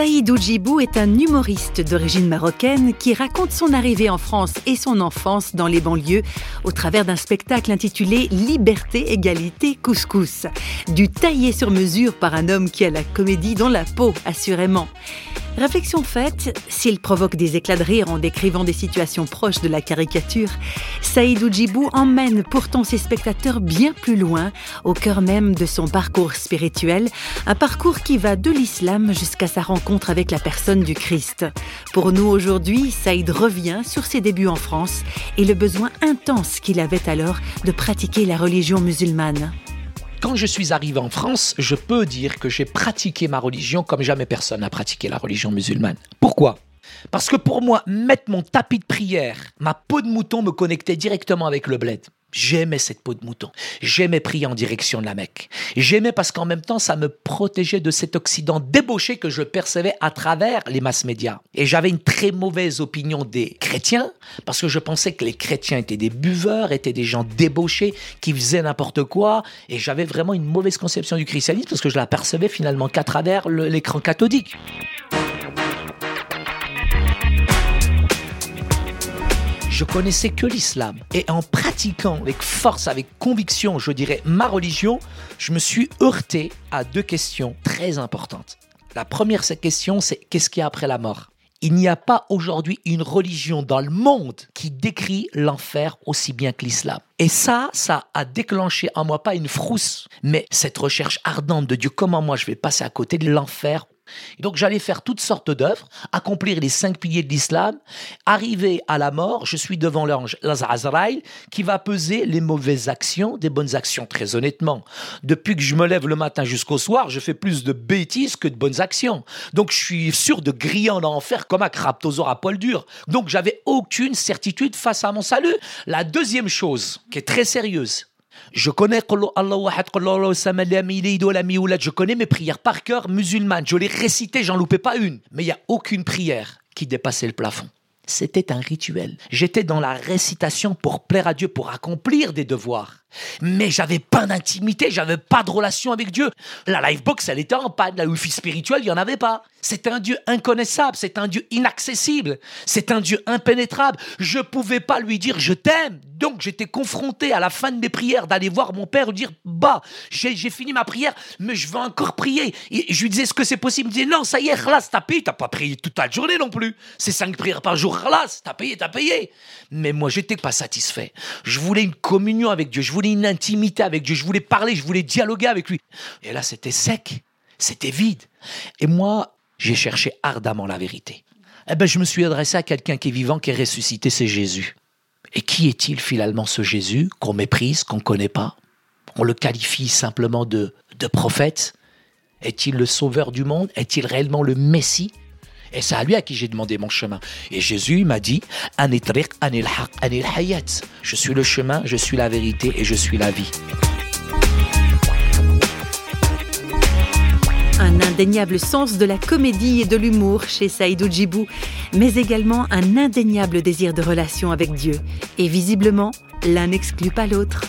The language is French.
Saïd Oujibou est un humoriste d'origine marocaine qui raconte son arrivée en France et son enfance dans les banlieues au travers d'un spectacle intitulé Liberté, égalité, couscous. Du taillé sur mesure par un homme qui a la comédie dans la peau, assurément. Réflexion faite, s'il provoque des éclats de rire en décrivant des situations proches de la caricature, Saïd Oujibou emmène pourtant ses spectateurs bien plus loin, au cœur même de son parcours spirituel, un parcours qui va de l'islam jusqu'à sa rencontre avec la personne du Christ. Pour nous aujourd'hui, Saïd revient sur ses débuts en France et le besoin intense qu'il avait alors de pratiquer la religion musulmane. Quand je suis arrivé en France, je peux dire que j'ai pratiqué ma religion comme jamais personne n'a pratiqué la religion musulmane. Pourquoi? Parce que pour moi, mettre mon tapis de prière, ma peau de mouton me connectait directement avec le bled. J'aimais cette peau de mouton. J'aimais prier en direction de la Mecque. J'aimais parce qu'en même temps, ça me protégeait de cet Occident débauché que je percevais à travers les masses médias. Et j'avais une très mauvaise opinion des chrétiens parce que je pensais que les chrétiens étaient des buveurs, étaient des gens débauchés qui faisaient n'importe quoi. Et j'avais vraiment une mauvaise conception du christianisme parce que je la percevais finalement qu'à travers l'écran cathodique. Je connaissais que l'islam. Et en pratiquant avec force, avec conviction, je dirais, ma religion, je me suis heurté à deux questions très importantes. La première cette question, c'est qu'est-ce qu'il y a après la mort? Il n'y a pas aujourd'hui une religion dans le monde qui décrit l'enfer aussi bien que l'islam. Et ça, ça a déclenché en moi pas une frousse, mais cette recherche ardente de Dieu, comment moi je vais passer à côté de l'enfer donc j'allais faire toutes sortes d'œuvres, accomplir les cinq piliers de l'islam, arriver à la mort, je suis devant l'ange Azraïl qui va peser les mauvaises actions des bonnes actions, très honnêtement. Depuis que je me lève le matin jusqu'au soir, je fais plus de bêtises que de bonnes actions. Donc je suis sûr de griller en enfer comme un craptosaure à poil dur. Donc j'avais aucune certitude face à mon salut. La deuxième chose, qui est très sérieuse, je connais je connais mes prières par cœur musulmanes. Je les récitais, j'en loupais pas une. Mais il n'y a aucune prière qui dépassait le plafond. C'était un rituel. J'étais dans la récitation pour plaire à Dieu, pour accomplir des devoirs. Mais j'avais pas d'intimité, j'avais pas de relation avec Dieu. La livebox, elle était en panne. La wifi spirituelle, il y en avait pas. C'est un Dieu inconnaissable, c'est un Dieu inaccessible, c'est un Dieu impénétrable. Je pouvais pas lui dire je t'aime. Donc j'étais confronté à la fin de mes prières d'aller voir mon père lui dire bah j'ai fini ma prière, mais je veux encore prier. Et je lui disais est-ce que c'est possible? Il me disait non ça y est, là t'as payé, t'as pas prié toute la journée non plus. C'est cinq prières par jour, là t'as payé, t'as payé. Mais moi j'étais pas satisfait. Je voulais une communion avec Dieu. Je voulais une intimité avec Dieu, je voulais parler, je voulais dialoguer avec lui. Et là, c'était sec, c'était vide. Et moi, j'ai cherché ardemment la vérité. Eh ben, je me suis adressé à quelqu'un qui est vivant, qui est ressuscité, c'est Jésus. Et qui est-il finalement ce Jésus qu'on méprise, qu'on ne connaît pas? On le qualifie simplement de, de prophète? Est-il le sauveur du monde? Est-il réellement le Messie? Et c'est à lui à qui j'ai demandé mon chemin. Et Jésus m'a dit Je suis le chemin, je suis la vérité et je suis la vie. Un indéniable sens de la comédie et de l'humour chez Saïd Djibou, mais également un indéniable désir de relation avec Dieu. Et visiblement, l'un n'exclut pas l'autre.